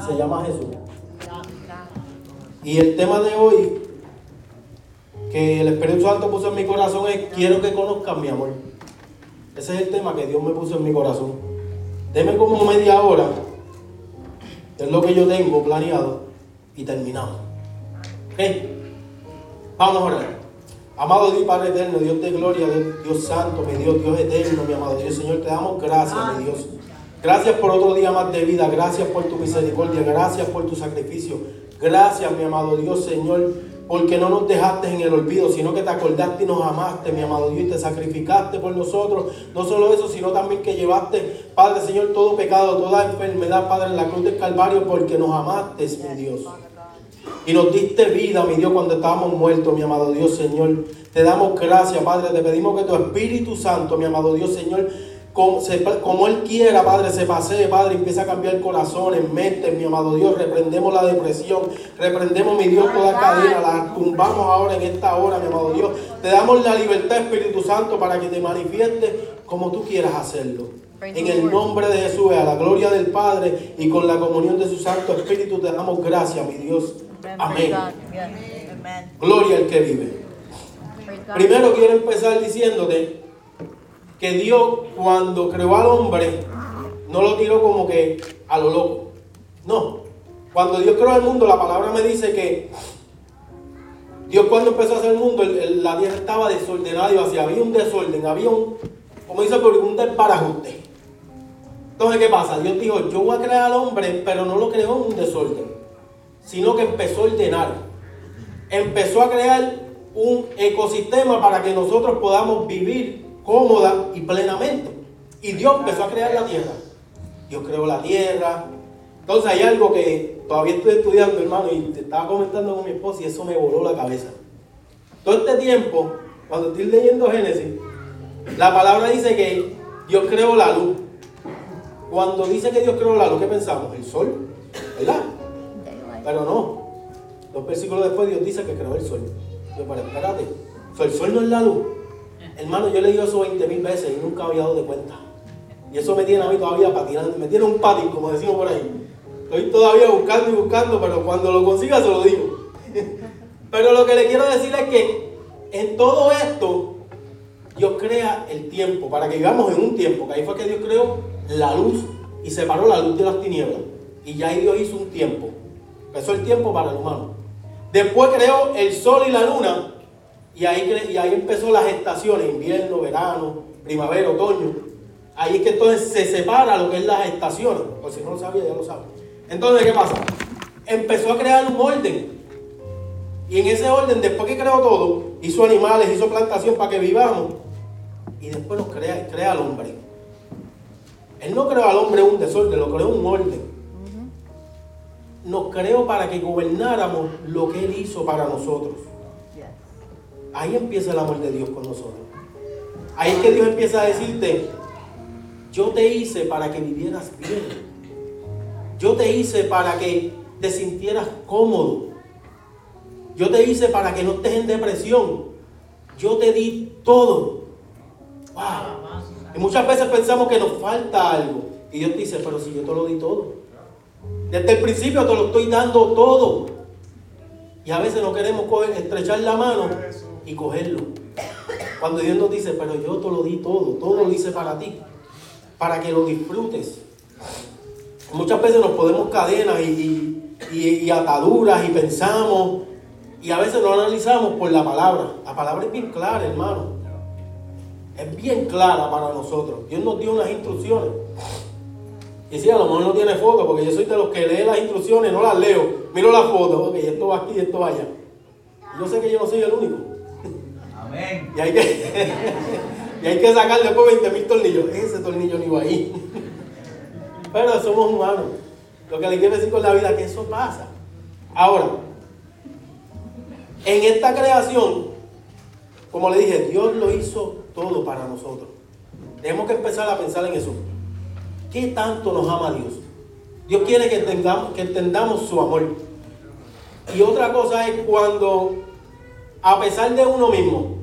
se llama Jesús. Y el tema de hoy que el Espíritu Santo puso en mi corazón es quiero que conozcan mi amor. Ese es el tema que Dios me puso en mi corazón. Deme como media hora, es lo que yo tengo planeado, y terminamos. ¿Ok? Vamos a orar. Amado Dios Padre eterno, Dios de gloria, Dios santo, mi Dios, Dios eterno, mi amado Dios, Señor, te damos gracias, mi Dios. Gracias por otro día más de vida, gracias por tu misericordia, gracias por tu sacrificio. Gracias, mi amado Dios, Señor, porque no nos dejaste en el olvido, sino que te acordaste y nos amaste, mi amado Dios, y te sacrificaste por nosotros. No solo eso, sino también que llevaste, Padre Señor, todo pecado, toda enfermedad, Padre, en la cruz del Calvario, porque nos amaste, mi Dios. Y nos diste vida, mi Dios, cuando estábamos muertos, mi amado Dios, Señor. Te damos gracias, Padre. Te pedimos que tu Espíritu Santo, mi amado Dios, Señor, como, Él quiera, Padre, se pase, Padre, empieza a cambiar corazones, mentes, mi amado Dios, reprendemos la depresión, reprendemos, mi Dios, toda cadena, la tumbamos ahora en esta hora, mi amado Dios. Te damos la libertad, Espíritu Santo, para que te manifieste como tú quieras hacerlo. En el nombre de Jesús, a la gloria del Padre y con la comunión de su Santo Espíritu, te damos gracias, mi Dios. Amén. Gloria al que vive. Primero quiero empezar diciéndote que Dios cuando creó al hombre no lo tiró como que a lo loco. No. Cuando Dios creó el mundo, la palabra me dice que Dios cuando empezó a hacer el mundo, la tierra estaba desordenada y vacía. Había un desorden, había un, como dice, un desbarajuste. Entonces, ¿qué pasa? Dios dijo, yo voy a crear al hombre, pero no lo creó en un desorden, sino que empezó a ordenar. Empezó a crear un ecosistema para que nosotros podamos vivir cómoda y plenamente. Y Dios empezó a crear la tierra. Dios creó la tierra. Entonces hay algo que todavía estoy estudiando, hermano, y te estaba comentando con mi esposa y eso me voló la cabeza. Todo este tiempo, cuando estoy leyendo Génesis, la palabra dice que Dios creó la luz. Cuando dice que Dios creó la luz, ¿qué pensamos? El sol, ¿verdad? Pero no. Dos versículos después Dios dice que creó el sol. Yo, pero espérate, el sol no es la luz. Hermano, yo le digo eso 20 mil veces y nunca había dado de cuenta. Y eso me tiene a mí todavía patinando, me tiene un patín, como decimos por ahí. Estoy todavía buscando y buscando, pero cuando lo consiga se lo digo. pero lo que le quiero decir es que en todo esto, Dios crea el tiempo, para que vivamos en un tiempo, que ahí fue que Dios creó la luz y separó la luz de las tinieblas. Y ya ahí Dios hizo un tiempo. Empezó el tiempo para el humano. Después creó el sol y la luna y ahí, y ahí empezó las estaciones, invierno, verano, primavera, otoño. Ahí es que entonces se separa lo que es las estaciones. Por si no lo sabía, ya lo sabe. Entonces, ¿qué pasa? Empezó a crear un orden. Y en ese orden, después que creó todo, hizo animales, hizo plantación para que vivamos. Y después nos crea, crea al hombre. Él no creó al hombre un desorden, lo creó un orden. Nos creó para que gobernáramos lo que Él hizo para nosotros. Ahí empieza el amor de Dios con nosotros. Ahí es que Dios empieza a decirte, yo te hice para que vivieras bien. Yo te hice para que te sintieras cómodo. Yo te hice para que no estés en depresión. Yo te di todo. Y muchas veces pensamos que nos falta algo. Y Dios te dice, pero si yo te lo di todo. Desde el principio te lo estoy dando todo. Y a veces no queremos estrechar la mano y cogerlo. Cuando Dios nos dice, pero yo te lo di todo, todo lo hice para ti, para que lo disfrutes. Muchas veces nos podemos cadenas y, y, ataduras y pensamos y a veces no analizamos por la palabra. La palabra es bien clara, hermano. Es bien clara para nosotros. Dios nos dio unas instrucciones. Y si a lo mejor no tiene foto, porque yo soy de los que lee las instrucciones, no las leo. Miro la foto, ok, esto va aquí, esto va allá. Yo sé que yo no soy el único. Y hay que, y hay que sacar después 20 mil tornillos. Ese tornillo ni va ahí. Pero somos humanos. Lo que le quiero decir con la vida es que eso pasa. Ahora, en esta creación, como le dije, Dios lo hizo todo para nosotros. Tenemos que empezar a pensar en eso. ¿Qué tanto nos ama Dios? Dios quiere que, tengamos, que entendamos su amor. Y otra cosa es cuando, a pesar de uno mismo,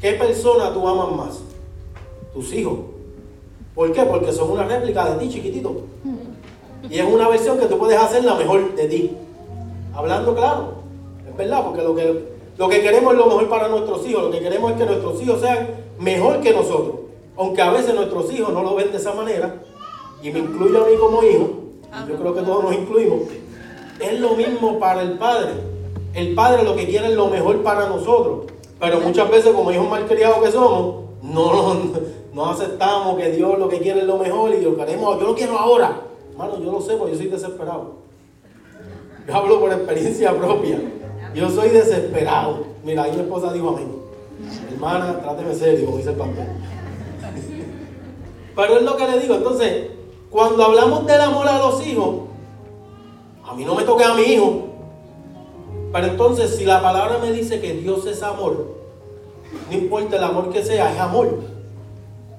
¿Qué persona tú amas más? Tus hijos. ¿Por qué? Porque son una réplica de ti, chiquitito. Y es una versión que tú puedes hacer la mejor de ti. Hablando claro. Es verdad, porque lo que, lo que queremos es lo mejor para nuestros hijos. Lo que queremos es que nuestros hijos sean mejor que nosotros. Aunque a veces nuestros hijos no lo ven de esa manera. Y me incluyo a mí como hijo. Yo creo que todos nos incluimos. Es lo mismo para el padre. El padre lo que quiere es lo mejor para nosotros. Pero muchas veces como hijos malcriados que somos, no, no aceptamos que Dios lo que quiere es lo mejor y lo queremos, yo lo quiero ahora. Hermano, yo lo sé porque yo soy desesperado. Yo hablo por experiencia propia. Yo soy desesperado. Mira, ahí mi esposa dijo a mí, hermana, tráteme serio, como dice el pastor. Pero es lo que le digo. Entonces, cuando hablamos del amor a los hijos, a mí no me toca a mi hijo. Pero entonces, si la palabra me dice que Dios es amor, no importa el amor que sea, es amor.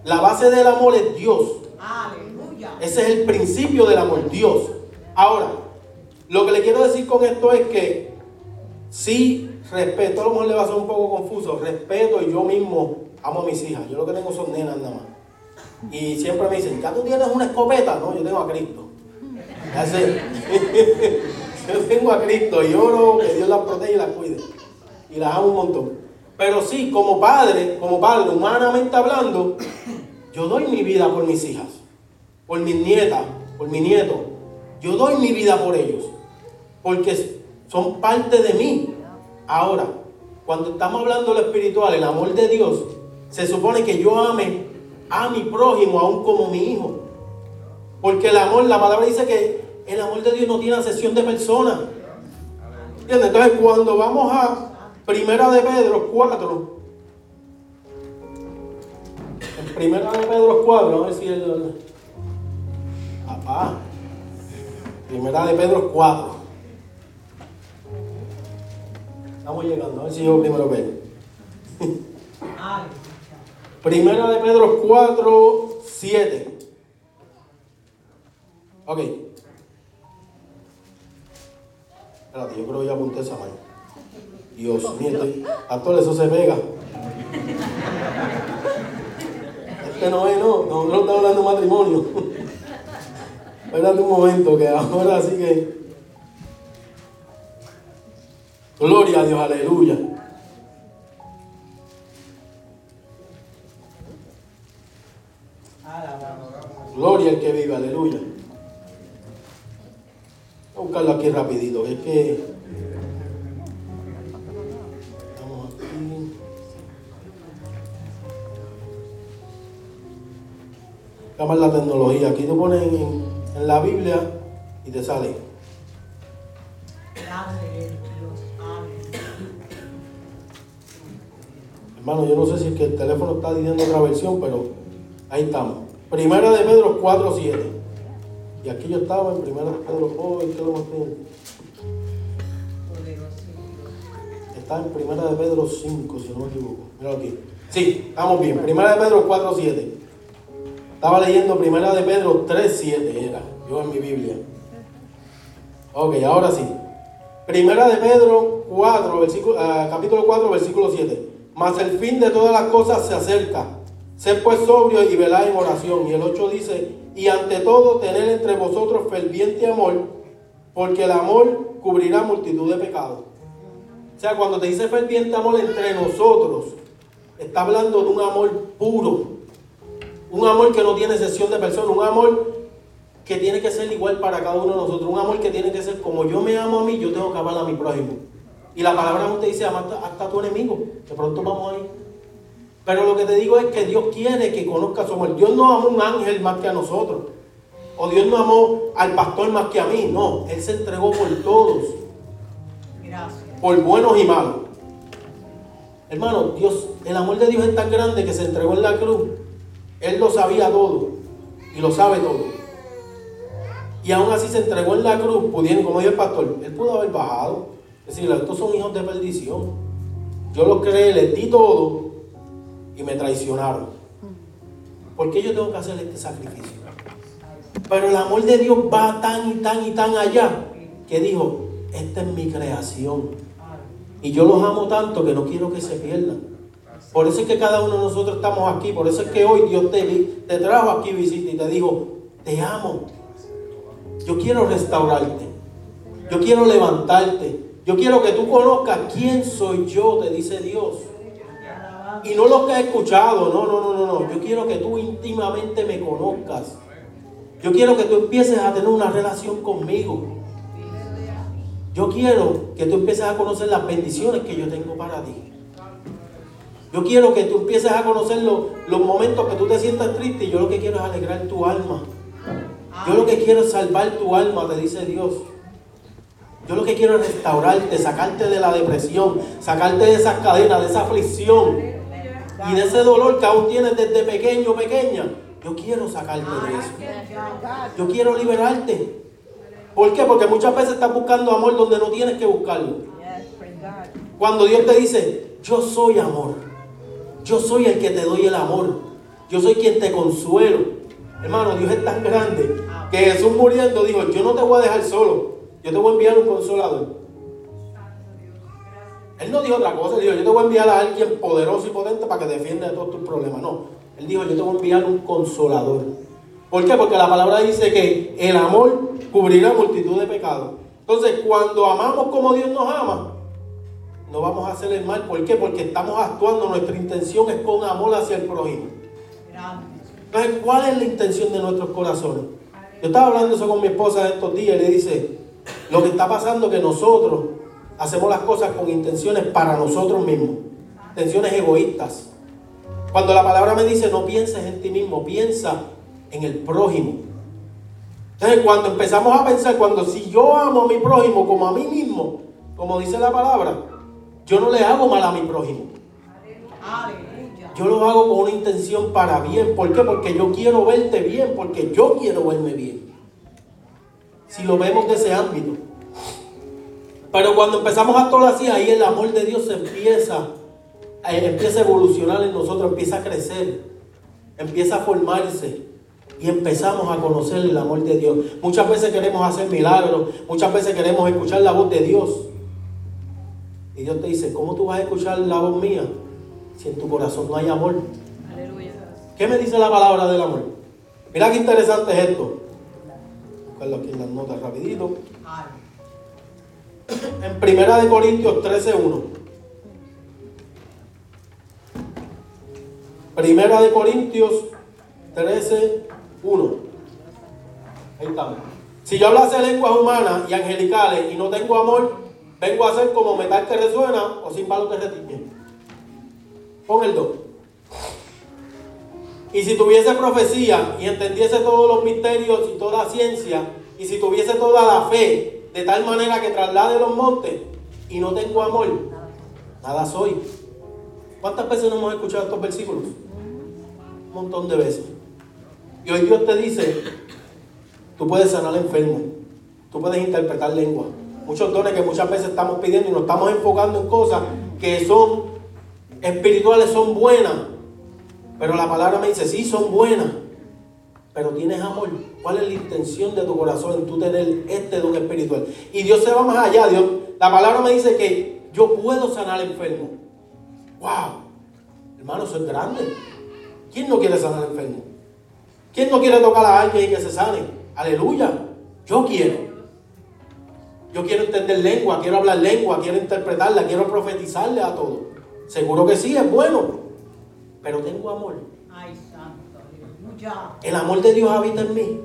La base del amor es Dios. Aleluya. Ese es el principio del amor, Dios. Ahora, lo que le quiero decir con esto es que sí respeto, a lo mejor le va a ser un poco confuso, respeto y yo mismo amo a mis hijas. Yo lo que tengo son nenas nada más. Y siempre me dicen, ¿ya tú tienes una escopeta? No, yo tengo a Cristo. Ya sé. Yo tengo a Cristo y oro que Dios las proteja y las cuide. Y las amo un montón. Pero sí, como padre, como padre, humanamente hablando, yo doy mi vida por mis hijas, por mis nietas, por mi nieto. Yo doy mi vida por ellos, porque son parte de mí. Ahora, cuando estamos hablando de lo espiritual, el amor de Dios, se supone que yo ame a mi prójimo aún como mi hijo. Porque el amor, la palabra dice que el amor de Dios no tiene sesión de personas. Entonces, cuando vamos a Primera de Pedro 4. En Primera de Pedro 4, a ver si el. Papá. Primera de Pedro 4. Estamos llegando, a ver si yo primero veo. Primera de Pedro 4, 7. Ok. Yo creo que ya apunté esa mano. Dios mío, a todo eso se pega. Este no es, no, no, no está hablando de matrimonio. Espérate un momento, que ahora sí que. Gloria a Dios, aleluya. Gloria al que vive, aleluya. Buscarlo aquí rapidito, es que más la tecnología. Aquí tú pones en, la Biblia y te sale. Hermano, yo no sé si es que el teléfono está diciendo otra versión, pero ahí estamos. Primera de Pedro 4, 7. Y aquí yo estaba en Primera Pedro, oh, ¿qué lo Está en Primera de Pedro 5, si no me equivoco. Mira aquí. Sí, estamos bien. Primera de Pedro 4, 7. Estaba leyendo Primera de Pedro 3.7, era, yo en mi Biblia. Ok, ahora sí. Primera de Pedro 4, versículo, ah, capítulo 4, versículo 7. Mas el fin de todas las cosas se acerca. Ser pues sobrio y velar en oración. Y el 8 dice, y ante todo tener entre vosotros ferviente amor, porque el amor cubrirá multitud de pecados. O sea, cuando te dice ferviente amor entre nosotros, está hablando de un amor puro, un amor que no tiene sesión de personas, un amor que tiene que ser igual para cada uno de nosotros, un amor que tiene que ser como yo me amo a mí, yo tengo que amar a mi prójimo. Y la palabra usted dice, ama hasta, tu enemigo, de pronto vamos ahí. Pero lo que te digo es que Dios quiere que conozca su amor. Dios no amó a un ángel más que a nosotros. O Dios no amó al pastor más que a mí. No, Él se entregó por todos. Gracias. Por buenos y malos. Hermano, Dios, el amor de Dios es tan grande que se entregó en la cruz él lo sabía todo y lo sabe todo. Y aún así se entregó en la cruz, pudiendo, como dijo el pastor, él pudo haber bajado. Es decir, estos son hijos de perdición. Yo los creé, les di todo y me traicionaron. ¿Por qué yo tengo que hacer este sacrificio? Pero el amor de Dios va tan y tan y tan allá que dijo, esta es mi creación. Y yo los amo tanto que no quiero que se pierdan. Por eso es que cada uno de nosotros estamos aquí. Por eso es que hoy Dios te, te trajo aquí visita y te dijo, te amo. Yo quiero restaurarte. Yo quiero levantarte. Yo quiero que tú conozcas quién soy yo, te dice Dios. Y no lo que has escuchado, no, no, no, no, no. Yo quiero que tú íntimamente me conozcas. Yo quiero que tú empieces a tener una relación conmigo. Yo quiero que tú empieces a conocer las bendiciones que yo tengo para ti. Yo quiero que tú empieces a conocer los, momentos que tú te sientas triste y yo lo que quiero es alegrar tu alma. Yo lo que quiero es salvar tu alma, te dice Dios. Yo lo que quiero es restaurarte, sacarte de la depresión, sacarte de esas cadenas, de esa aflicción y de ese dolor que aún tienes desde pequeño pequeña. Yo quiero sacarte de eso. Yo quiero liberarte. ¿Por qué? Porque muchas veces estás buscando amor donde no tienes que buscarlo. Cuando Dios te dice, yo soy amor. Yo soy el que te doy el amor. Yo soy quien te consuelo. Hermano, Dios es tan grande que Jesús muriendo dijo, yo no te voy a dejar solo. Yo te voy a enviar un consolador. Él no dijo otra cosa, él dijo, yo te voy a enviar a alguien poderoso y potente para que defienda de todos tus problemas. No, él dijo, yo te voy a enviar un consolador. ¿Por qué? Porque la palabra dice que el amor cubrirá multitud de pecados. Entonces, cuando amamos como Dios nos ama, no vamos a hacer el mal. ¿Por qué? Porque estamos actuando, nuestra intención es con amor hacia el prójimo. Entonces, ¿cuál es la intención de nuestros corazones? Yo estaba hablando eso con mi esposa estos días y le dice, lo que está pasando es que nosotros hacemos las cosas con intenciones para nosotros mismos, intenciones egoístas. Cuando la palabra me dice no pienses en ti mismo, piensa en el prójimo. Entonces cuando empezamos a pensar, cuando si yo amo a mi prójimo como a mí mismo, como dice la palabra, yo no le hago mal a mi prójimo. Yo lo hago con una intención para bien. ¿Por qué? Porque yo quiero verte bien, porque yo quiero verme bien. Si lo vemos de ese ámbito. Pero cuando empezamos a actuar así, ahí el amor de Dios empieza, eh, empieza a evolucionar en nosotros, empieza a crecer, empieza a formarse y empezamos a conocer el amor de Dios. Muchas veces queremos hacer milagros, muchas veces queremos escuchar la voz de Dios. Y Dios te dice, ¿cómo tú vas a escuchar la voz mía si en tu corazón no hay amor? Aleluya. ¿Qué me dice la palabra del amor? Mira qué interesante es esto. Buscarlo aquí en las notas rapidito en Primera de Corintios 13.1. Primera de Corintios 13.1. Ahí estamos. Si yo hablase lenguas humanas y angelicales y no tengo amor, vengo a ser como metal que resuena o sin palo que retiñe. Pon el 2. Y si tuviese profecía y entendiese todos los misterios y toda ciencia, y si tuviese toda la fe de tal manera que traslade los montes y no tengo amor, nada soy. ¿Cuántas veces no hemos escuchado estos versículos? Un montón de veces. Y hoy Dios te dice, tú puedes sanar enfermo, tú puedes interpretar lengua. Muchos dones que muchas veces estamos pidiendo y nos estamos enfocando en cosas que son espirituales, son buenas. Pero la palabra me dice, sí, son buenas pero tienes amor. ¿Cuál es la intención de tu corazón en tú tener este don espiritual? Y Dios se va más allá. Dios, la palabra me dice que yo puedo sanar enfermo. ¡Wow! Hermano, eso es grande. ¿Quién no quiere sanar enfermo? ¿Quién no quiere tocar a alguien y que se sane? Aleluya. Yo quiero. Yo quiero entender lengua, quiero hablar lengua, quiero interpretarla, quiero profetizarle a todos. Seguro que sí, es bueno. Pero tengo amor. El amor de Dios habita en mí.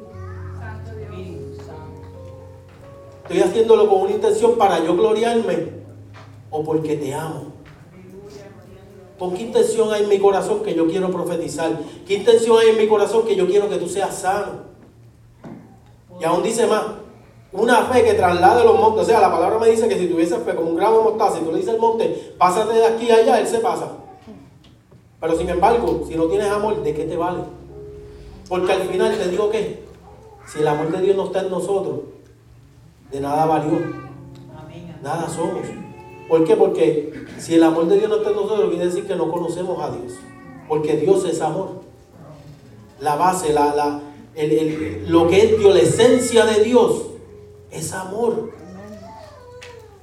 Estoy haciéndolo con una intención para yo gloriarme o porque te amo. ¿Con qué intención hay en mi corazón que yo quiero profetizar? ¿Qué intención hay en mi corazón que yo quiero que tú seas sano? Y aún dice más, una fe que traslade los montes. O sea, la palabra me dice que si tuviese fe como un grano de mostaza, si tú le dices al monte, pásate de aquí a allá, él se pasa. Pero sin embargo, si no tienes amor, ¿de qué te vale? Porque al final te digo que si el amor de Dios no está en nosotros, de nada valió. Nada somos. ¿Por qué? Porque si el amor de Dios no está en nosotros, quiere decir que no conocemos a Dios. Porque Dios es amor. La base, la, la, lo que es Dios, la esencia de Dios, es amor.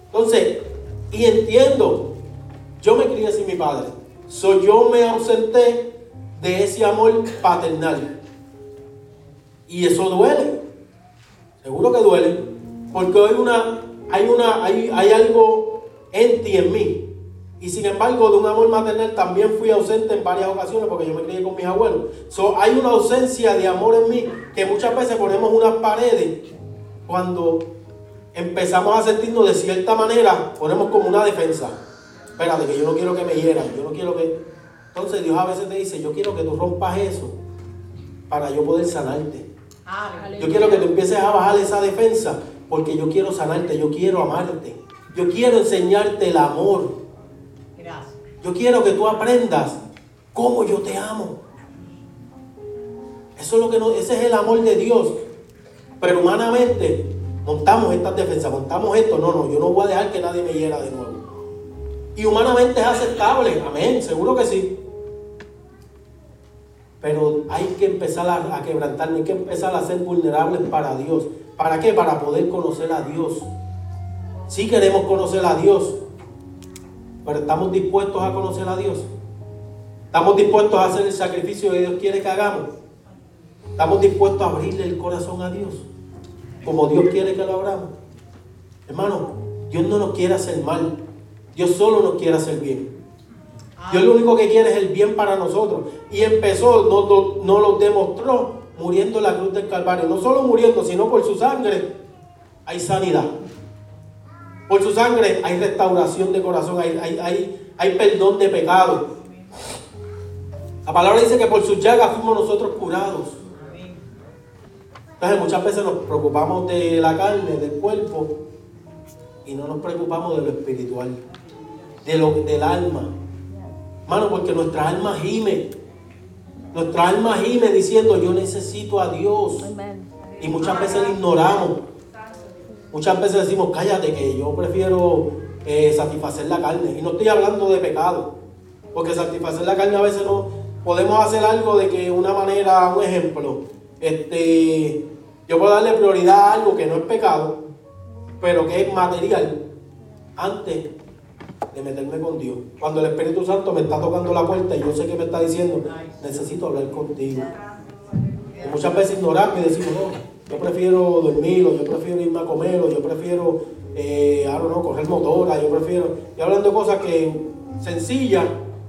Entonces, y entiendo, yo me crié sin mi padre. So, yo me ausenté de ese amor paternal. Y eso duele. Seguro que duele. Porque hay una, hay una, hay, hay algo en ti, en mí. Y sin embargo, de un amor maternal también fui ausente en varias ocasiones porque yo me crié con mis abuelos. Hay una ausencia de amor en mí que muchas veces ponemos unas paredes cuando empezamos a sentirnos de cierta manera, ponemos como una defensa. Espérate, que yo no quiero que me hieran, yo no quiero que... Entonces Dios a veces te dice, yo quiero que tú rompas eso para yo poder sanarte. Yo quiero que tú empieces a bajar esa defensa porque yo quiero sanarte, yo quiero amarte. Yo quiero enseñarte el amor. Yo quiero que tú aprendas cómo yo te amo. Eso es lo que no, ese es el amor de Dios. Pero humanamente montamos estas defensas, montamos esto. No, no, yo no voy a dejar que nadie me hiera de nuevo. Y humanamente es aceptable, amén, seguro que sí. Pero hay que empezar a, a quebrantarme, hay que empezar a ser vulnerables para Dios. ¿Para qué? Para poder conocer a Dios. Si queremos conocer a Dios, pero estamos dispuestos a conocer a Dios. Estamos dispuestos a hacer el sacrificio que Dios quiere que hagamos. Estamos dispuestos a abrirle el corazón a Dios, como Dios quiere que lo abramos. Hermano, Dios no nos quiere hacer mal. Dios solo nos quiere hacer bien. Dios lo único que quiere es el bien para nosotros. Y empezó, no, no lo demostró muriendo en la cruz del Calvario. No solo muriendo, sino por su sangre hay sanidad. Por su sangre hay restauración de corazón, hay, hay, hay, perdón de pecado. La palabra dice que por sus llagas fuimos nosotros curados. Entonces muchas veces nos preocupamos de la carne, del cuerpo, y no nos preocupamos de lo espiritual, de lo, del alma. Hermano, porque nuestra alma gime. Nuestra alma gime diciendo, yo necesito a Dios. Y muchas veces lo ignoramos. Muchas veces decimos, cállate, que yo prefiero eh, satisfacer la carne. Y no estoy hablando de pecado, porque satisfacer la carne a veces no podemos hacer algo de que una manera, un ejemplo, este, yo puedo darle prioridad a algo que no es pecado, pero que es material, antes de meterme con Dios. Cuando el Espíritu Santo me está tocando la puerta y yo sé que me está diciendo, necesito hablar contigo. Muchas veces ignoramos y decimos, no, yo prefiero dormir, o yo prefiero irme a comer, o yo prefiero, eh, no, correr motora, yo prefiero. Y hablando de cosas que sencillas,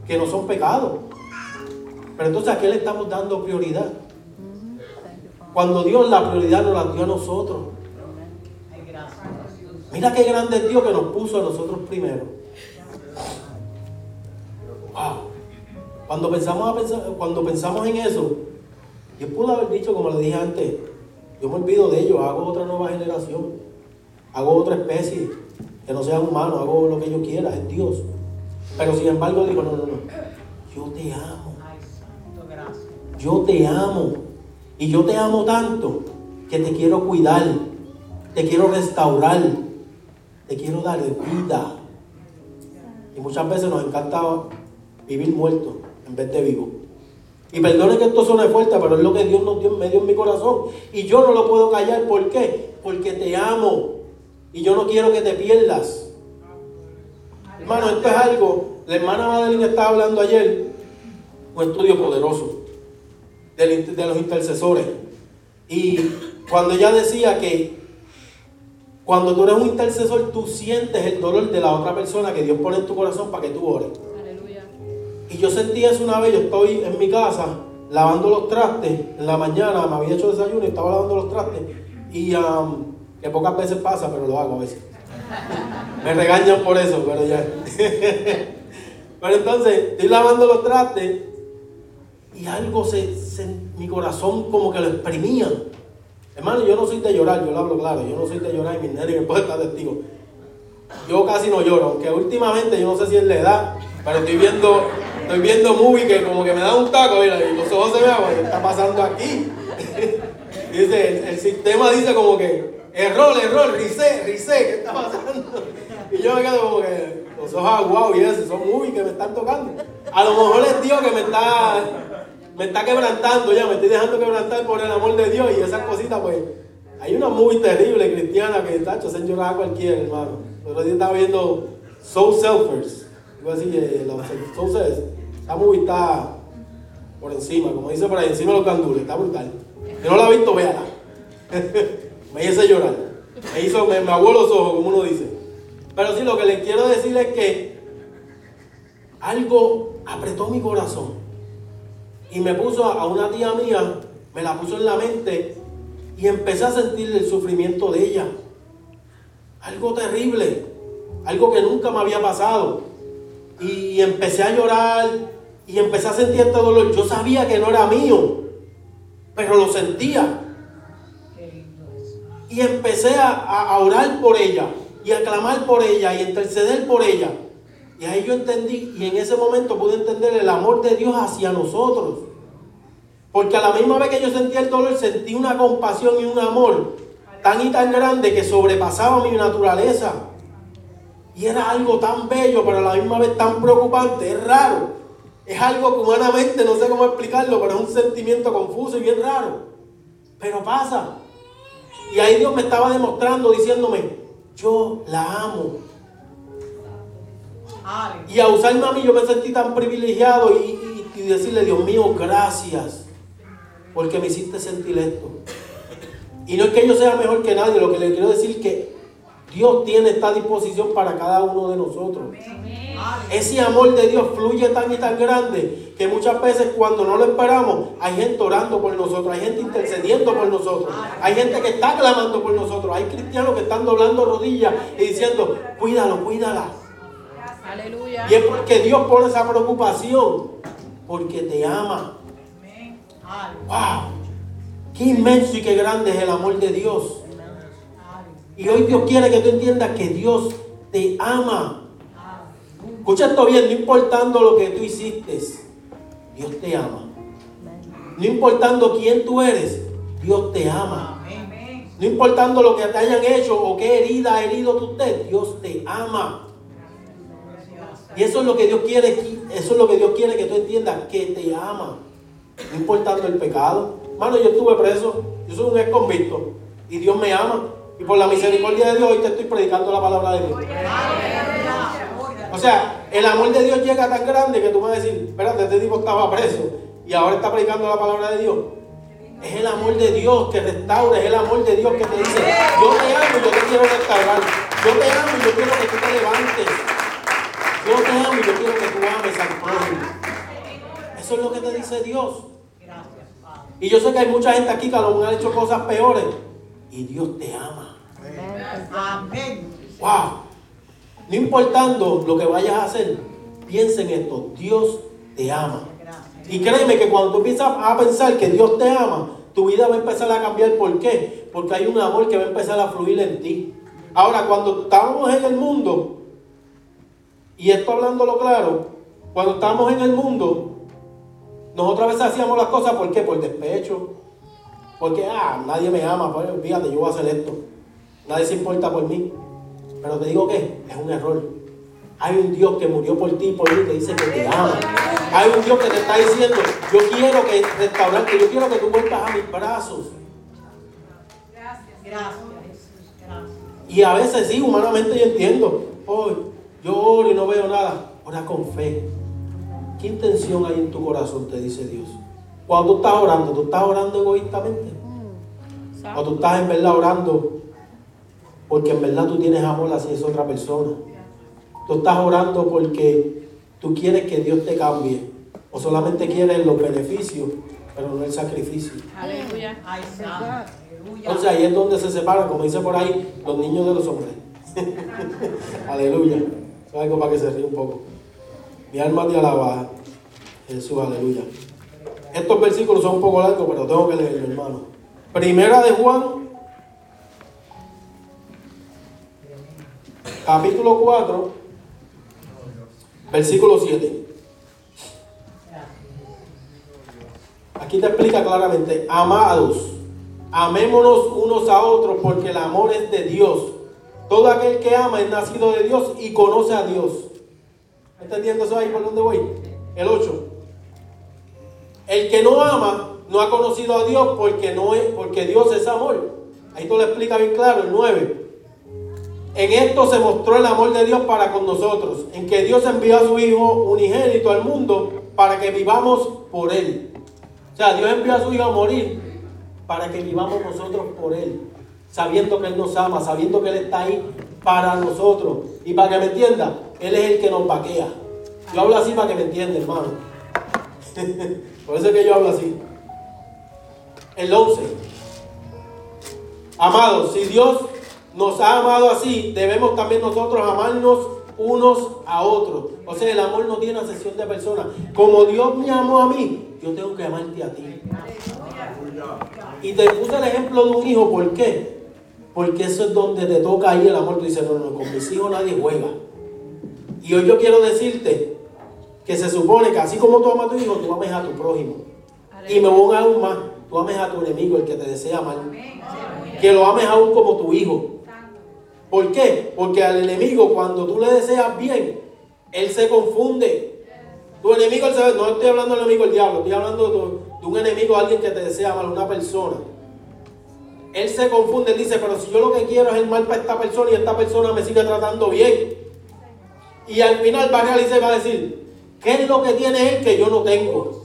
que no son pecados. Pero entonces, ¿a qué le estamos dando prioridad? Cuando Dios la prioridad nos la dio a nosotros. Mira qué grande es Dios que nos puso a nosotros primero. Wow. Cuando pensamos, a pensar, cuando pensamos en eso, yo pude haber dicho, como le dije antes, yo me olvido de ellos, hago otra nueva generación, hago otra especie, que no sean humanos, hago lo que yo quiera, es Dios. Pero sin embargo digo, no, no, no, yo te amo. Yo te amo. Y yo te amo tanto que te quiero cuidar, te quiero restaurar, te quiero dar vida. Y muchas veces nos encanta vivir muerto en vez de vivo. Y perdone que esto suene fuerte, pero es lo que Dios nos dio, me dio en mi corazón. Y yo no lo puedo callar. ¿Por qué? Porque te amo. Y yo no quiero que te pierdas. Hermano, esto es algo. La hermana Madeline estaba hablando ayer. Un estudio poderoso. De, de los intercesores. Y cuando ella decía que cuando tú eres un intercesor, tú sientes el dolor de la otra persona que Dios pone en tu corazón para que tú ores. Y yo sentí eso una vez, yo estoy en mi casa lavando los trastes, en la mañana me había hecho desayuno y estaba lavando los trastes. Y que pocas veces pasa, pero lo hago a veces. Me regañan por eso, pero ya. pero entonces, estoy lavando los trastes y algo se, mi corazón como que lo exprimía. Hermano, yo no soy de llorar, yo lo hablo claro, yo no soy de llorar y mi nene me puede estar testigo. Yo casi no lloro, aunque últimamente yo no sé si es la edad, pero estoy viendo estoy viendo movie que como que me da un taco, mira, y los ojos se me aguan, ¿qué está pasando aquí? dice, el, sistema dice como que, error, error, reset, reset, ¿qué está pasando? Y yo me quedo como que, los ojos aguados y eso, son movies que me están tocando. A lo mejor es Dios que me está, me está quebrantando ya, me estoy dejando quebrantar por el amor de Dios y esas cositas, pues, hay una movie terrible cristiana que, tacho, se llorar a cualquiera, hermano. Pero yo estaba viendo Soul Selfers. Iba a decir, eh, Soul Selfers esta movie está por encima, como dice por ahí, encima de los gandules, está brutal. Si no la ha visto, véala. Me hice llorar. Me hizo, me, me los ojos, como uno dice. Pero sí, lo que les quiero decir es que algo apretó mi corazón. Y me puso a una tía mía, me la puso en la mente y empecé a sentir el sufrimiento de ella. Algo terrible, algo que nunca me había pasado. Y empecé a llorar y empecé a sentir este dolor. Yo sabía que no era mío, pero lo sentía. Y empecé a, orar por ella y a clamar por ella y a interceder por ella. Y ahí yo entendí y en ese momento pude entender el amor de Dios hacia nosotros. Porque a la misma vez que yo sentía el dolor, sentí una compasión y un amor tan y tan grande que sobrepasaba mi naturaleza. Y era algo tan bello, pero a la misma vez tan preocupante. Es raro. Es algo que humanamente no sé cómo explicarlo, pero es un sentimiento confuso y bien raro. Pero pasa. Y ahí Dios me estaba demostrando, diciéndome, yo la amo. Y a usarme a mí yo me sentí tan privilegiado y, y decirle, Dios mío, gracias porque me hiciste sentir esto. Y no es que yo sea mejor que nadie, lo que le quiero decir es que Dios tiene esta disposición para cada uno de nosotros. Ese amor de Dios fluye tan y tan grande que muchas veces cuando no lo esperamos hay gente orando por nosotros, hay gente intercediendo por nosotros, hay gente que está clamando por nosotros, hay cristianos que están doblando rodillas y diciendo, cuídalo, cuídala. Aleluya. Y es porque Dios pone esa preocupación, porque te ama. ¡Wow! Qué inmenso y qué grande es el amor de Dios. Y hoy Dios quiere que tú entiendas que Dios te ama. Escucha esto bien, no importando lo que tú hiciste, Dios te ama. No importando quién tú eres, Dios te ama. No importando lo que te hayan hecho o qué herida ha herido tú usted, Dios te ama. Y eso es lo que Dios quiere, eso es lo que Dios quiere que tú entiendas, que te ama no importando el pecado. Mano, yo estuve preso, yo soy un ex convicto y Dios me ama. Y por la misericordia de Dios hoy te estoy predicando la palabra de Dios. O sea, el amor de Dios llega tan grande que tú vas a decir, espérate, este tipo estaba preso y ahora está predicando la palabra de Dios. Es el amor de Dios que restaura, es el amor de Dios que te dice, yo te amo y yo te quiero restaurar. Yo te amo y yo quiero que tú te levantes. Yo te amo y yo quiero que tú ames al prójimo. Eso es lo que te dice Dios. Y yo sé que hay mucha gente aquí que a lo mejor ha hecho cosas peores. Y Dios te ama. Amén. Wow. No importando lo que vayas a hacer, piensa en esto. Dios te ama. Y créeme que cuando tú empiezas a pensar que Dios te ama, tu vida va a empezar a cambiar. ¿Por qué? Porque hay un amor que va a empezar a fluir en ti. Ahora, cuando estábamos en el mundo, y esto hablándolo claro, cuando estábamos en el mundo, nosotros a veces hacíamos las cosas, ¿por qué? Por despecho. Porque, ah, nadie me ama, pues fíjate, yo voy a hacer esto. Nadie se importa por mí. Pero te digo que es un error. Hay un Dios que murió por ti y por mí te dice que te ama. Hay un Dios que te está diciendo, yo quiero que restaurarte, yo quiero que tú vuelvas a mis brazos. Gracias. Gracias. Y a veces sí, humanamente yo entiendo. Hoy yo oro y no veo nada. Ora con fe. ¿Qué intención hay en tu corazón? Te dice Dios. Cuando tú estás orando, ¿tú estás orando egoístamente? O tú estás en verdad orando porque en verdad tú tienes amor hacia esa otra persona. Tú estás orando porque tú quieres que Dios te cambie. O solamente quieres los beneficios, pero no el sacrificio. Aleluya. Entonces ahí es donde se separan, como dice por ahí, los niños de los hombres. aleluya. es algo para que se ríe un poco. Mi alma te alaba, Jesús, aleluya. Estos versículos son un poco largos, pero tengo que leerlos, hermano. Primera de Juan, capítulo 4, versículo 7. Aquí te explica claramente, amados, amémonos unos a otros porque el amor es de Dios. Todo aquel que ama es nacido de Dios y conoce a Dios. ¿Entendiendo eso ahí por donde voy? El 8. El que no ama no ha conocido a Dios porque, no es, porque Dios es amor. Ahí tú lo explica bien claro, el 9. En esto se mostró el amor de Dios para con nosotros, en que Dios envió a su Hijo unigénito al mundo para que vivamos por Él. O sea, Dios envió a su Hijo a morir para que vivamos nosotros por Él. sabiendo que Él nos ama, sabiendo que Él está ahí para nosotros. Y para que me entienda, Él es el que nos vaquea. Yo hablo así para que me entienda, hermano. Por eso es que yo hablo así. El 11. Amados, si Dios nos ha amado así, debemos también nosotros amarnos unos a otros. O sea, el amor no tiene sesión de personas. Como Dios me amó a mí, yo tengo que amarte a ti. Y te puse el ejemplo de un hijo, ¿por qué? Porque eso es donde te toca ahí el amor. Tú dices, no, no, con mis hijos nadie juega. Y hoy yo quiero decirte que se supone que así como tú amas a tu hijo, tú ames a tu prójimo. Y me voy aún más, tú ames a tu enemigo, el que te desea mal. Que lo ames aún como tu hijo. ¿Por qué? Porque al enemigo cuando tú le deseas bien, él se confunde. Tu enemigo, no estoy hablando del enemigo del diablo, estoy hablando de, un enemigo, alguien que te desea mal, una persona. Él se confunde, él dice, pero si yo lo que quiero es el mal para esta persona y esta persona me sigue tratando bien. Y al final va a realizar y va a decir, ¿qué es lo que tiene él que yo no tengo?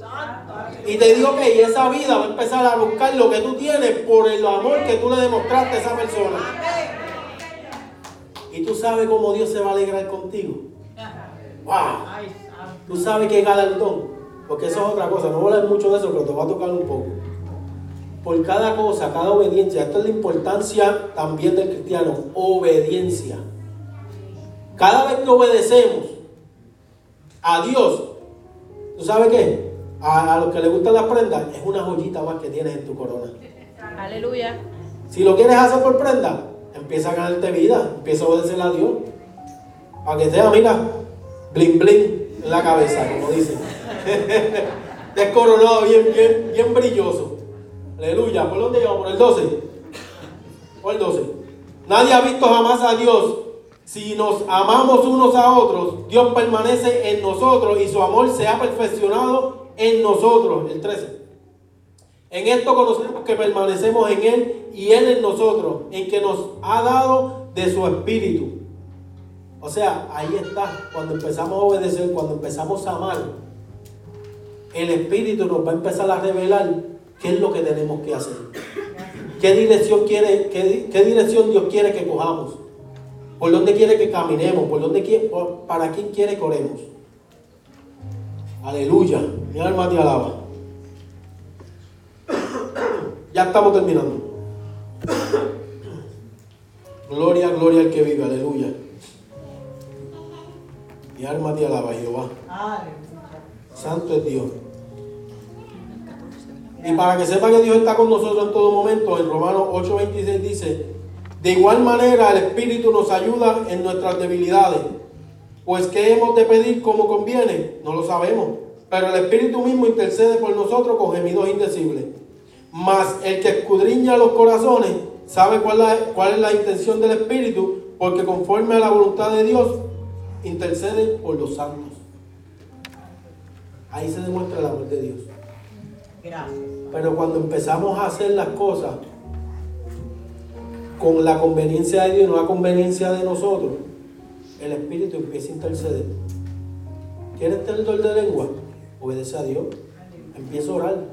Y te digo que esa vida va a empezar a buscar lo que tú tienes por el amor que tú le demostraste a esa persona. Y tú sabes cómo Dios se va a alegrar contigo. ¡Wow! Tú sabes que galardón. Porque eso es otra cosa. No voy a hablar mucho de eso, pero te voy a tocar un poco. Por cada cosa, cada obediencia. Esta es la importancia también del cristiano. Obediencia. Cada vez que obedecemos a Dios, ¿tú sabes qué? A, a los que les gustan las prendas, es una joyita más que tienes en tu corona. Aleluya. Si lo quieres hacer por prenda, empieza a ganarte vida, empieza a obedecer a Dios. Para que sea, mira, bling bling en la cabeza, como dicen. Descoronado, bien, bien, bien brilloso. Aleluya. ¿Por dónde llevamos? Por el 12. Por el 12. Nadie ha visto jamás a Dios. Si nos amamos unos a otros, Dios permanece en nosotros y su amor se ha perfeccionado en nosotros. El 13. En esto conocemos que permanecemos en Él y Él en nosotros, en que nos ha dado de su espíritu. O sea, ahí está, cuando empezamos a obedecer, cuando empezamos a amar, el espíritu nos va a empezar a revelar qué es lo que tenemos que hacer. ¿Qué dirección, quiere, qué, dirección Dios quiere que cojamos? ¿Por dónde quiere que caminemos? ¿Por dónde quiere, ¿Para quién quiere que oremos? Aleluya. Mi alma te alaba. Ya estamos terminando. Gloria, gloria al que vive, aleluya. Mi alma te alaba, Jehová. Santo es Dios. Y para que sepa que Dios está con nosotros en todo momento, en Romanos 8:26 dice, de igual manera el Espíritu nos ayuda en nuestras debilidades. Pues ¿qué hemos de pedir como conviene? No lo sabemos. Pero el Espíritu mismo intercede por nosotros con gemidos indecibles. Mas el que escudriña los corazones sabe cuál, cuál es la intención del Espíritu, porque conforme a la voluntad de Dios, intercede por los santos. Ahí se demuestra el amor de Dios. Gracias. Pero cuando empezamos a hacer las cosas con la conveniencia de Dios no la conveniencia de nosotros, el Espíritu empieza a interceder. ¿Quieres tener dolor de lengua? Obedece a Dios. Empieza a orar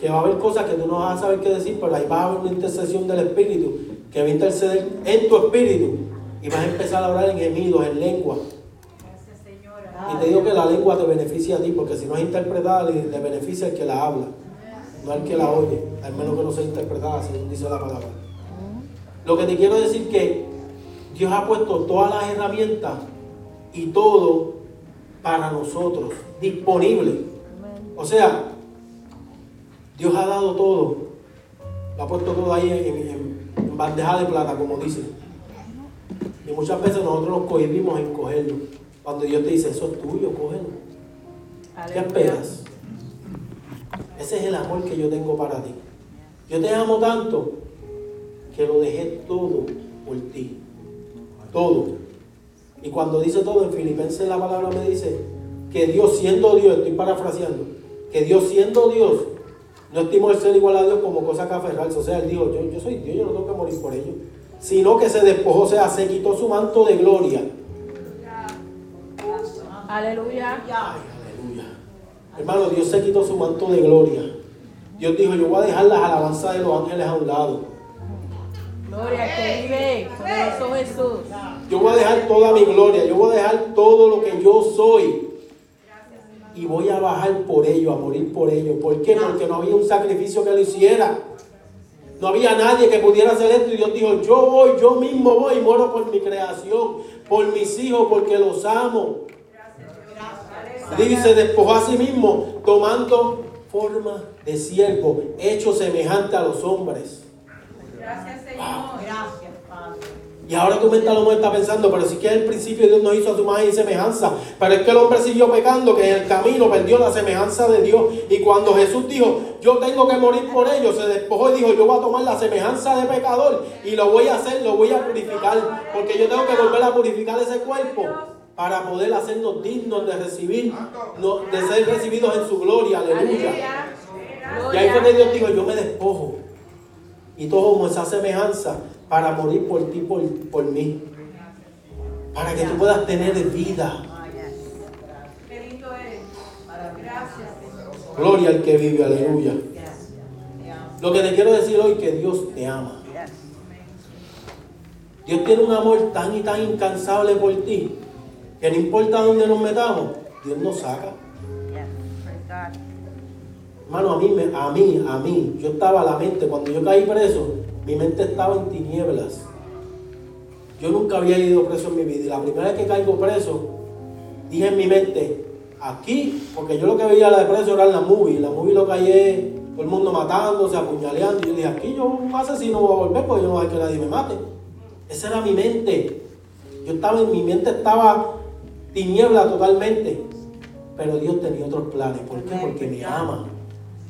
que va a haber cosas que tú no vas a saber qué decir, pero ahí va a haber una intercesión del Espíritu que va a interceder en tu espíritu y vas a empezar a hablar en gemidos, en lengua. Y te digo que la lengua te beneficia a ti, porque si no es interpretada, le, beneficia al que la habla, no al que la oye, al menos que no sea interpretada, según dice la palabra. Lo que te quiero decir que Dios ha puesto todas las herramientas y todo para nosotros, disponible. O sea, Dios ha dado todo. Lo ha puesto todo ahí en, bandeja de plata, como dice. Y muchas veces nosotros nos cohibimos en cogerlo. Cuando Dios te dice, eso es tuyo, cógelo. ¿Qué esperas? Ese es el amor que yo tengo para ti. Yo te amo tanto que lo dejé todo por ti. Todo. Y cuando dice todo, en Filipenses la palabra me dice que Dios siendo Dios, estoy parafraseando, que Dios siendo Dios, no estimó el ser igual a Dios como cosa que aferrarse. O sea, él dijo, yo, yo soy Dios, yo no tengo que morir por ello. Sino que se despojó, o sea, se quitó su manto de gloria. Aleluya. aleluya. Hermano, Dios se quitó su manto de gloria. Dios dijo, yo voy a dejar las alabanzas de los ángeles a un lado. Gloria al que vive. Jesús. Yo voy a dejar toda mi gloria, yo voy a dejar todo lo que yo soy. Y voy a bajar por ello, a morir por ello. ¿Por qué? Porque no había un sacrificio que lo hiciera. No había nadie que pudiera hacer esto. Y Dios dijo, yo voy, yo mismo voy y muero por mi creación, por mis hijos, porque los amo. Se despojó a sí mismo, tomando forma de siervo, hecho semejante a los hombres. Gracias, Señor. Gracias, Padre. Y ahora tu mente a lo mejor está pensando, pero si que al principio Dios nos hizo a su imagen y semejanza. Pero es que el hombre siguió pecando, que en el camino perdió la semejanza de Dios. Y cuando Jesús dijo, yo tengo que morir por ellos, se despojó y dijo, yo voy a tomar la semejanza de pecador y lo voy a hacer, lo voy a purificar. Porque yo tengo que volver a purificar ese cuerpo para poder hacernos dignos de recibir, de ser recibidos en su gloria. Aleluya. Y ahí fue que Dios dijo, yo me despojo. Y tomo esa semejanza para morir por ti, por, por mí. Para que tú puedas tener vida. Gloria al que vive, aleluya. Lo que te quiero decir hoy es que Dios te ama. Dios tiene un amor tan y tan incansable por ti, que no importa dónde nos metamos, Dios nos saca. Hermano, a mí, a mí, a mí, yo estaba la mente, cuando yo caí preso, mi mente estaba en tinieblas. Yo nunca había ido preso en mi vida. Y la primera vez que caigo preso, dije en mi mente, aquí, porque yo lo que veía la de preso era en la movie. La movie lo callé, todo el mundo matándose, apuñaleando. Y yo dije, aquí yo un asesino voy a volver porque yo no voy a que nadie me mate. Esa era mi mente. Yo estaba en mi mente estaba tiniebla totalmente. Pero Dios tenía otros planes. ¿Por qué? Porque me ama.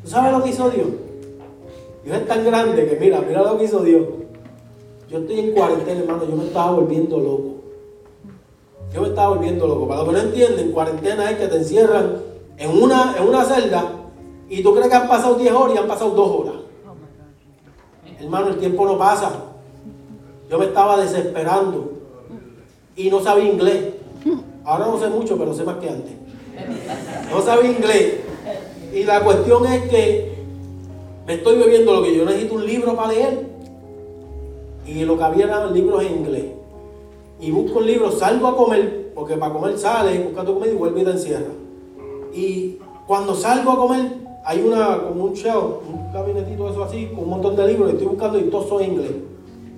¿Tú sabes lo que hizo Dios? Dios es tan grande que mira, mira lo que hizo Dios. Yo estoy en cuarentena, hermano, yo me estaba volviendo loco. Yo me estaba volviendo loco. Para los que no entienden, cuarentena es que te encierran en una, en una celda y tú crees que han pasado 10 horas y han pasado 2 horas. Hermano, el tiempo no pasa. Yo me estaba desesperando y no sabía inglés. Ahora no sé mucho, pero sé más que antes. No sabía inglés. Y la cuestión es que me estoy bebiendo lo que yo necesito un libro para leer. Y lo que había eran libros en inglés. Y busco un libro, salgo a comer, porque para comer sale, busca tu comida y vuelve y te encierra. Y cuando salgo a comer, hay una, como un shelf, un gabinetito eso así, con un montón de libros, estoy buscando y todos son en inglés.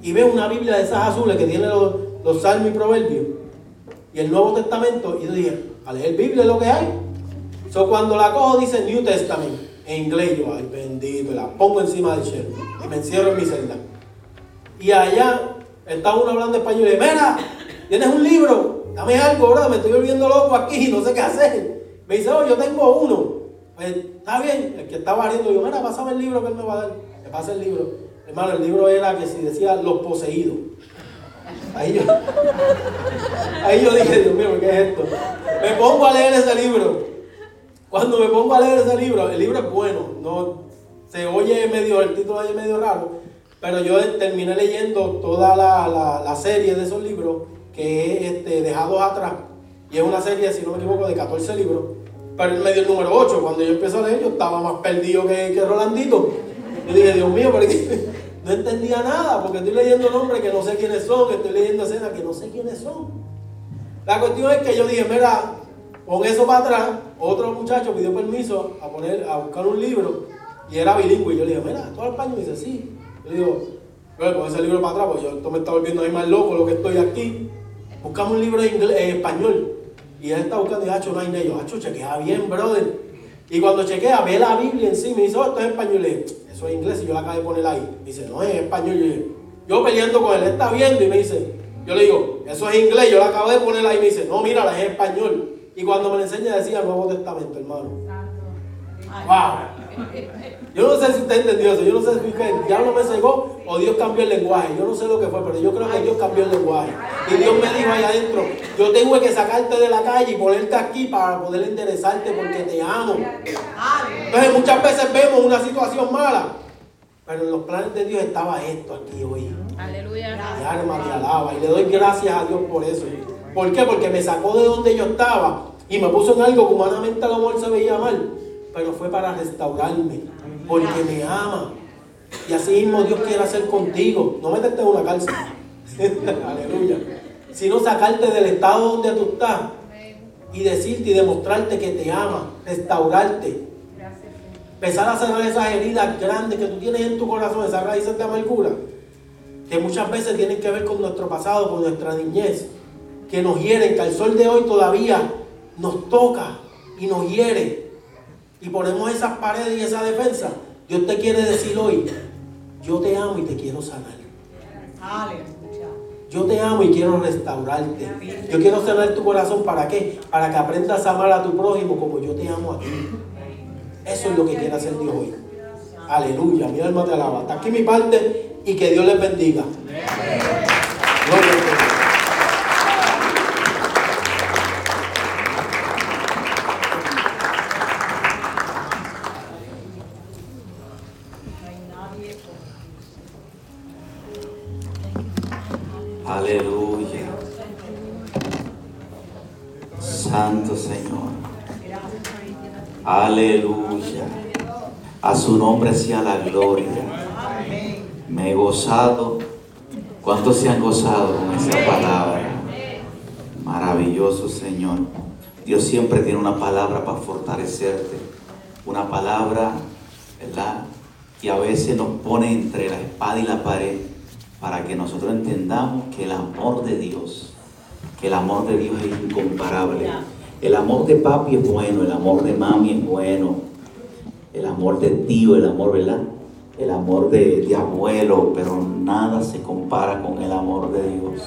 Y veo una Biblia de esas azules que tiene los, los salmos y proverbios. Y el Nuevo Testamento, y yo dije, a leer Biblia es lo que hay. So, cuando la cojo dice New Testament, en inglés, yo, ay bendito, la pongo encima del shelf y me encierro en mi celda. Y allá está uno hablando español y mira, tienes un libro, dame algo, bro, me estoy volviendo loco aquí, no sé qué hacer. Me dice, oh, yo tengo uno. Pues está bien, el que estaba abriendo, yo, mira, pásame el libro que él me va a dar. Me pasa el libro. Hermano, el libro era que si decía los poseídos. Ahí yo, ahí yo dije, Dios ¿qué es esto? Me pongo a leer ese libro. Cuando me pongo a leer ese libro, el libro es bueno, no se oye medio, el título es medio raro, pero yo terminé leyendo toda la, la- la serie de esos libros que es este, Dejados Atrás. Y es una serie, si no me equivoco, de 14 libros. Pero él me dio el número 8. Cuando yo empecé a leer, yo estaba más perdido que, que Rolandito. Yo dije, Dios mío, pero no entendía nada, porque estoy leyendo nombres que no sé quiénes son, estoy leyendo escenas que no sé quiénes son. La cuestión es que yo dije, mira, pon eso para atrás. Otro muchacho pidió permiso a poner, a buscar un libro y era bilingüe. Y yo le dije, mira, ¿todo español? Y dice, sí. Yo le digo, bueno, pon ese libro para atrás, porque yo esto me está volviendo ahí más loco lo que estoy aquí. Buscamos un libro en, español. Y él está buscando y hacho, no hay ni yo, chequea bien, brother. Y cuando chequea, ve la Biblia en sí, me dice, oh, esto es español. Y eso es inglés y yo la acabo de poner ahí. Me dice, no es español. Yo, yo peleando con él, él está viendo y me dice, yo le digo, eso es inglés, yo la acabo de poner ahí. Y me dice, no, mira, es español. Y cuando me lo enseña decía Nuevo Testamento, hermano. Wow. Yo no sé si usted entendió eso, yo no sé si el diablo me cegó o Dios cambió el lenguaje, yo no sé lo que fue, pero yo creo que Dios cambió el lenguaje. Y Dios me dijo ahí adentro, yo tengo que sacarte de la calle y ponerte aquí para poder interesarte porque te amo. Entonces muchas veces vemos una situación mala, pero en los planes de Dios estaba esto aquí hoy. Aleluya. Mi alma te alaba y le doy gracias a Dios por eso. ¿Por qué? Porque me sacó de donde yo estaba y me puso en algo que humanamente a lo mejor se veía mal, pero fue para restaurarme, porque me ama. Y así mismo Dios quiere hacer contigo. No meterte en una cárcel. Aleluya. Sino sacarte del estado donde tú estás y decirte y demostrarte que te ama, restaurarte. Empezar a sanar esas heridas grandes que tú tienes en tu corazón, esas raíces de amargura, que muchas veces tienen que ver con nuestro pasado, con nuestra niñez, que nos hieren, que al sol de hoy todavía nos toca y nos hiere. Y ponemos esas paredes y esa defensa. Dios te quiere decir hoy, yo te amo y te quiero sanar. Yo te amo y quiero restaurarte. Yo quiero sanar tu corazón. ¿Para qué? Para que aprendas a amar a tu prójimo como yo te amo a ti. Eso es lo que quiere hacer Dios hoy. Aleluya. Mi alma te alaba. Hasta aquí mi parte y que Dios les bendiga. Gloria su nombre sea la gloria. Me he gozado. ¿Cuántos se han gozado con esa palabra? Maravilloso Señor. Dios siempre tiene una palabra para fortalecerte. Una palabra, ¿verdad? Y a veces nos pone entre la espada y la pared para que nosotros entendamos que el amor de Dios, que el amor de Dios es incomparable. El amor de papi es bueno, el amor de mami es bueno, el amor de tío, el amor, ¿verdad? El amor de, de abuelo, pero nada se compara con el amor de Dios.